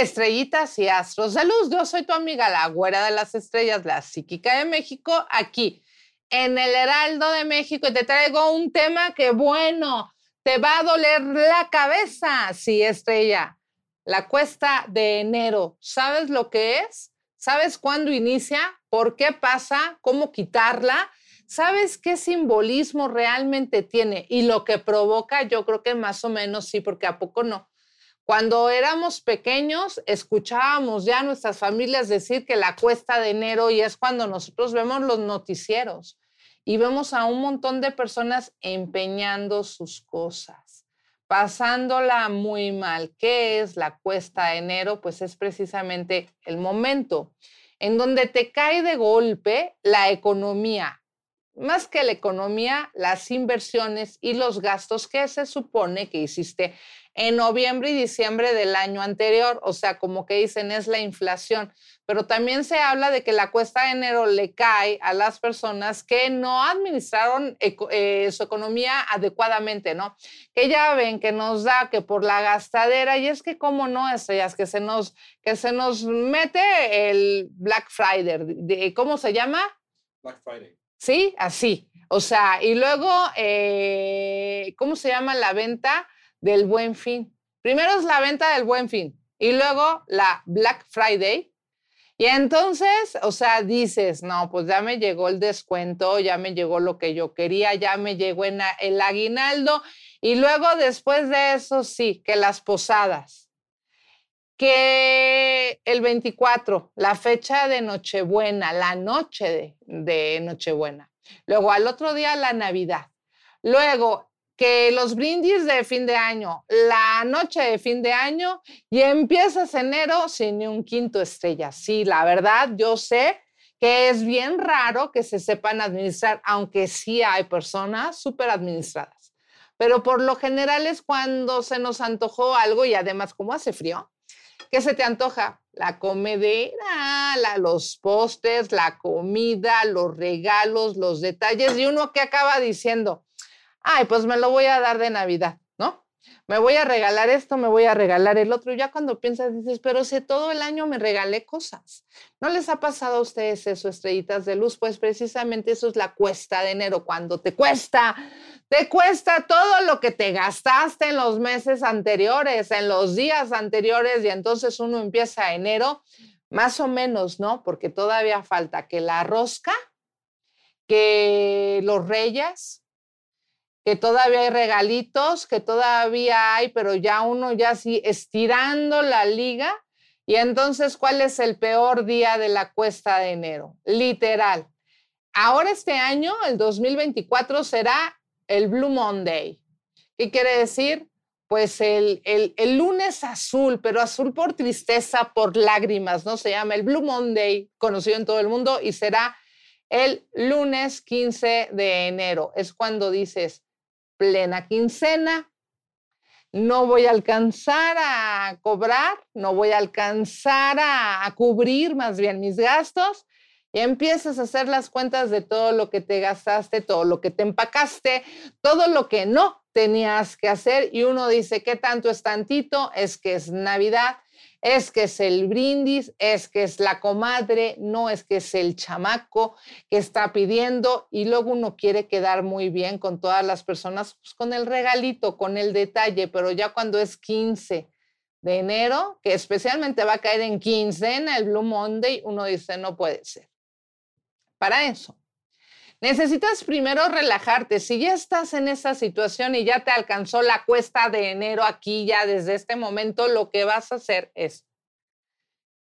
Estrellitas y astros de luz, yo soy tu amiga la güera de las estrellas, la psíquica de México, aquí en el Heraldo de México y te traigo un tema que, bueno, te va a doler la cabeza. Sí, estrella, la cuesta de enero. ¿Sabes lo que es? ¿Sabes cuándo inicia? ¿Por qué pasa? ¿Cómo quitarla? ¿Sabes qué simbolismo realmente tiene? Y lo que provoca, yo creo que más o menos sí, porque a poco no. Cuando éramos pequeños, escuchábamos ya a nuestras familias decir que la cuesta de enero y es cuando nosotros vemos los noticieros y vemos a un montón de personas empeñando sus cosas, pasándola muy mal. ¿Qué es la cuesta de enero? Pues es precisamente el momento en donde te cae de golpe la economía, más que la economía, las inversiones y los gastos que se supone que hiciste en noviembre y diciembre del año anterior. O sea, como que dicen, es la inflación. Pero también se habla de que la cuesta de enero le cae a las personas que no administraron eh, su economía adecuadamente, ¿no? Que ya ven que nos da que por la gastadera, y es que cómo no, estrellas, que se nos, que se nos mete el Black Friday, ¿cómo se llama? Black Friday. Sí, así. O sea, y luego, eh, ¿cómo se llama la venta del buen fin? Primero es la venta del buen fin y luego la Black Friday. Y entonces, o sea, dices, no, pues ya me llegó el descuento, ya me llegó lo que yo quería, ya me llegó el aguinaldo. Y luego después de eso, sí, que las posadas que el 24, la fecha de Nochebuena, la noche de, Nochebuena. Luego al otro día la Navidad. Luego que los brindis de fin de año, la noche de fin de año y empiezas enero sin ni un quinto estrella. Sí, la verdad, yo sé que es bien raro que se sepan administrar, aunque sí hay personas súper administradas. Pero por lo general es cuando se nos antojó algo y además como hace frío, ¿Qué se te antoja? La comedera, los pósters, la comida, los regalos, los detalles y uno que acaba diciendo, ay, pues me lo voy a dar de Navidad, ¿no? Me voy a regalar esto, me voy a regalar el otro. Ya cuando piensas, dices, pero si todo el año me regalé cosas. ¿No les ha pasado a ustedes eso, estrellitas de luz? Pues precisamente eso es la cuesta de enero, cuando te cuesta te cuesta todo lo que te gastaste en los meses anteriores, en los días anteriores, y entonces uno empieza enero, más o menos, ¿no? Porque todavía falta que la rosca, que los reyes, que todavía hay regalitos, que todavía hay, pero ya uno ya sí estirando la liga. Y entonces, ¿cuál es el peor día de la cuesta de enero? Literal. Ahora este año, el 2024, será el Blue Monday. ¿Qué quiere decir? Pues el, el, lunes azul, pero azul por tristeza, por lágrimas, ¿no? Se llama el Blue Monday, conocido en todo el mundo, y será el lunes 15 de enero. Es cuando dices plena quincena, no voy a alcanzar a cobrar, no voy a alcanzar a, cubrir más bien mis gastos. Y empiezas a hacer las cuentas de todo lo que te gastaste, todo lo que te empacaste, todo lo que no tenías que hacer. Y uno dice, ¿qué tanto es tantito? Es que es Navidad, es que es el brindis, es que es la comadre, no es que es el chamaco que está pidiendo y luego uno quiere quedar muy bien con todas las personas, pues con el regalito, con el detalle, pero ya cuando es 15 de enero, que especialmente va a caer en quincena el Blue Monday, uno dice, no puede ser. Para eso, Necesitas primero relajarte. Si ya estás en esa situación y ya te alcanzó la cuesta de enero aquí, ya desde este momento, lo que vas a hacer es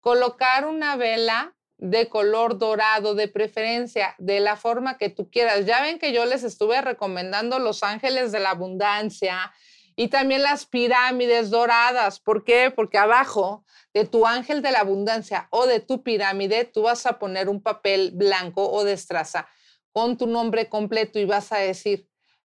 colocar una vela de color dorado de preferencia, de la forma que tú quieras. Ya ven que yo les estuve recomendando los ángeles de la abundancia y también las pirámides doradas. ¿Por qué? Porque abajo de tu ángel de la abundancia o de tu pirámide, tú vas a poner un papel blanco o de con tu nombre completo y vas a decir,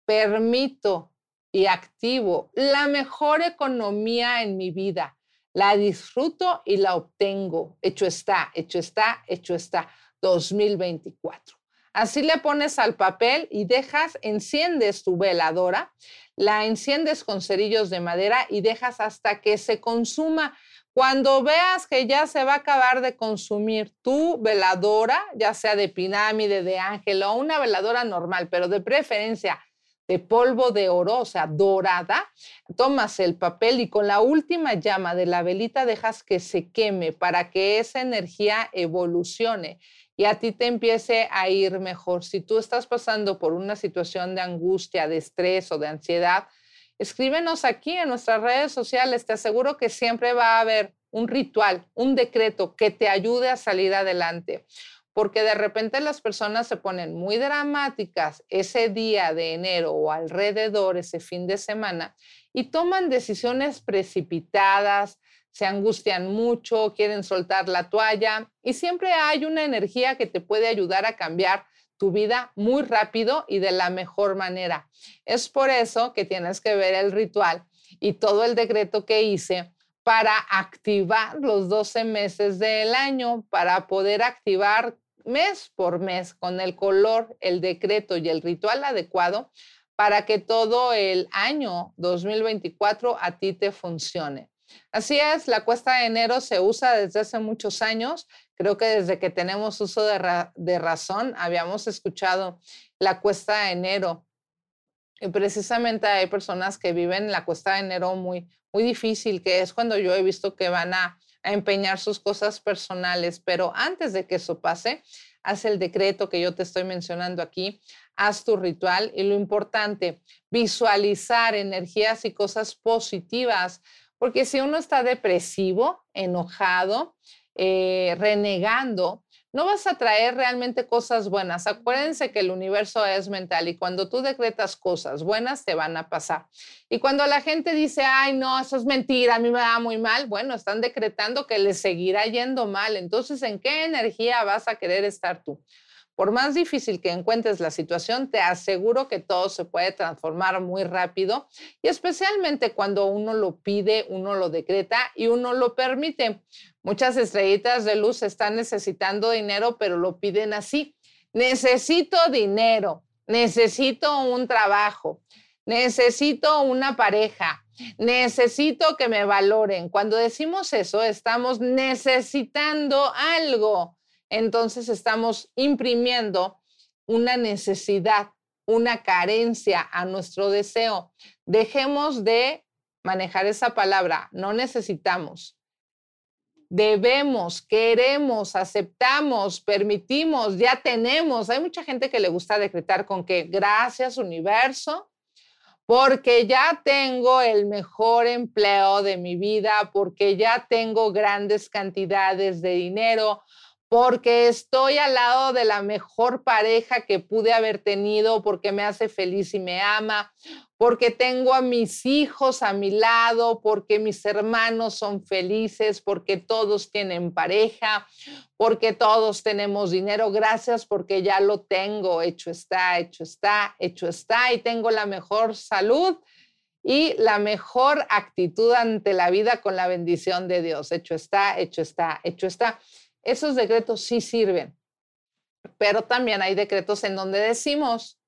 permito y activo la mejor economía en mi vida. La disfruto y la obtengo. Hecho está, hecho está, hecho está. 2024. Así le pones al papel y dejas, enciendes tu veladora, la enciendes con cerillos de madera y dejas hasta que se consuma cuando veas que ya se va a acabar de consumir tu veladora, ya sea de pirámide, de ángel o una veladora normal, pero de preferencia de polvo de oro, o sea, dorada, tomas el papel y con la última llama de la velita dejas que se queme para que esa energía evolucione y a ti te empiece a ir mejor. Si tú estás pasando por una situación de angustia, de estrés o de ansiedad, escríbenos aquí en nuestras redes sociales. Te aseguro que siempre va a haber un ritual, un decreto que te ayude a salir adelante. Porque de repente las personas se ponen muy dramáticas ese día de enero o alrededor, ese fin de semana, y toman decisiones precipitadas, se angustian mucho, quieren soltar la toalla y siempre hay una energía que te puede ayudar a cambiar tu vida muy rápido y de la mejor manera. Es por eso que tienes que ver el ritual y todo el decreto que hice para activar los 12 meses del año, para poder activar mes por mes con el color, el decreto y el ritual adecuado para que todo el año 2024 a ti te funcione. Así es, la cuesta de enero se usa desde hace muchos años. Creo que desde que tenemos uso de, razón habíamos escuchado la cuesta de enero. Y precisamente hay personas que viven la cuesta de enero muy, muy difícil, que es cuando yo he visto que van a, a empeñar sus cosas personales. Pero antes de que eso pase, haz el decreto que yo te estoy mencionando aquí, haz tu ritual y lo importante, visualizar energías y cosas positivas porque si uno está depresivo, enojado, eh, renegando, no vas a traer realmente cosas buenas. Acuérdense que el universo es mental y cuando tú decretas cosas buenas te van a pasar. Y cuando la gente dice, ay, no, eso es mentira, a mí me da muy mal, bueno, están decretando que les seguirá yendo mal. Entonces, ¿en qué energía vas a querer estar tú? Por más difícil que encuentres la situación, te aseguro que todo se puede transformar muy rápido y especialmente cuando uno lo pide, uno lo decreta y uno lo permite. Muchas estrellitas de luz están necesitando dinero, pero lo piden así. Necesito dinero, necesito un trabajo, necesito una pareja, necesito que me valoren. Cuando decimos eso, estamos necesitando algo entonces estamos imprimiendo una necesidad, una carencia a nuestro deseo. Dejemos de manejar esa palabra, no necesitamos. Debemos, queremos, aceptamos, permitimos, ya tenemos. Hay mucha gente que le gusta decretar con que gracias universo, porque ya tengo el mejor empleo de mi vida, porque ya tengo grandes cantidades de dinero, porque estoy al lado de la mejor pareja que pude haber tenido, porque me hace feliz y me ama, porque tengo a mis hijos a mi lado, porque mis hermanos son felices, porque todos tienen pareja, porque todos tenemos dinero. Gracias porque ya lo tengo, hecho está, hecho está, hecho está y tengo la mejor salud y la mejor actitud ante la vida con la bendición de Dios. Hecho está, hecho está, hecho está. Esos decretos sí sirven, pero también hay decretos en donde decimos,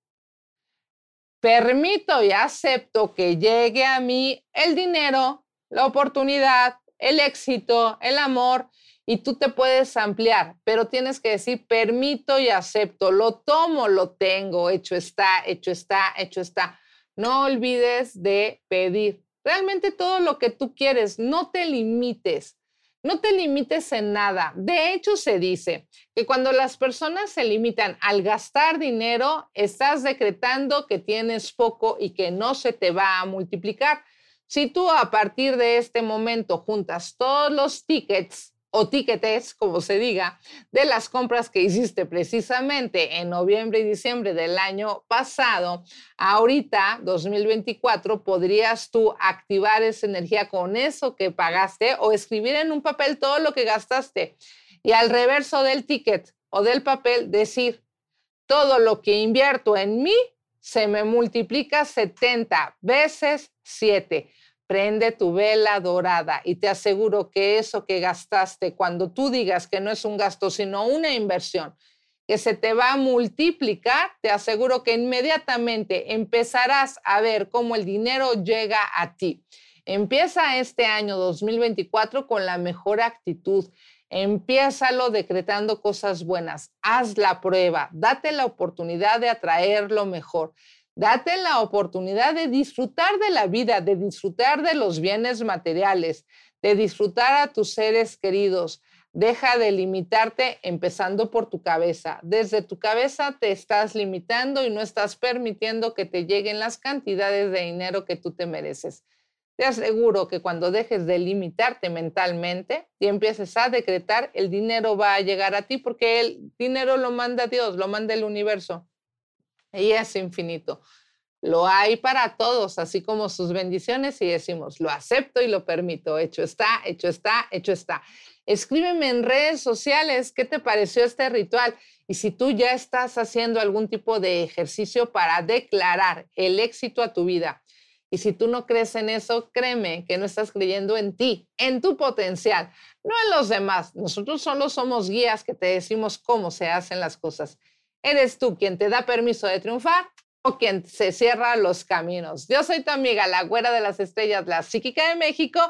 permito y acepto que llegue a mí el dinero, la oportunidad, el éxito, el amor, y tú te puedes ampliar, pero tienes que decir, permito y acepto, lo tomo, lo tengo, hecho está, hecho está, hecho está. No olvides de pedir. Realmente todo lo que tú quieres, no te limites. No te limites en nada. De hecho, se dice que cuando las personas se limitan al gastar dinero, estás decretando que tienes poco y que no se te va a multiplicar. Si tú a partir de este momento juntas todos los tickets o tickets, como se diga, de las compras que hiciste precisamente en noviembre y diciembre del año pasado, ahorita, 2024, podrías tú activar esa energía con eso que pagaste o escribir en un papel todo lo que gastaste. Y al reverso del ticket o del papel decir, todo lo que invierto en mí se me multiplica 70 veces 7 prende tu vela dorada y te aseguro que eso que gastaste, cuando tú digas que no es un gasto, sino una inversión, que se te va a multiplicar, te aseguro que inmediatamente empezarás a ver cómo el dinero llega a ti. Empieza este año 2024 con la mejor actitud. Empiézalo decretando cosas buenas. Haz la prueba. Date la oportunidad de atraer lo mejor. Date la oportunidad de disfrutar de la vida, de disfrutar de los bienes materiales, de disfrutar a tus seres queridos. Deja de limitarte empezando por tu cabeza. Desde tu cabeza te estás limitando y no estás permitiendo que te lleguen las cantidades de dinero que tú te mereces. Te aseguro que cuando dejes de limitarte mentalmente y empieces a decretar, el dinero va a llegar a ti porque el dinero lo manda Dios, lo manda el universo y es infinito. Lo hay para todos, así como sus bendiciones y decimos, lo acepto y lo permito. Hecho está, hecho está, hecho está. Escríbeme en redes sociales qué te pareció este ritual y si tú ya estás haciendo algún tipo de ejercicio para declarar el éxito a tu vida. Y si tú no crees en eso, créeme que no estás creyendo en ti, en tu potencial, no en los demás. Nosotros solo somos guías que te decimos cómo se hacen las cosas. ¿Eres tú quien te da permiso de triunfar o quien se cierra los caminos? Yo soy tu amiga, la güera de las estrellas, la psíquica de México,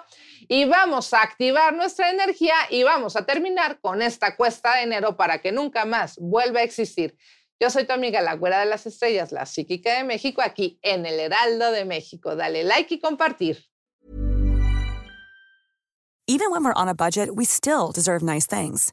y vamos a activar nuestra energía y vamos a terminar con esta cuesta de enero para que nunca más vuelva a existir. Yo soy tu amiga, la güera de las estrellas, la psíquica de México, aquí en el Heraldo de México. Dale like y compartir. Even when we're on a budget, we still deserve nice things.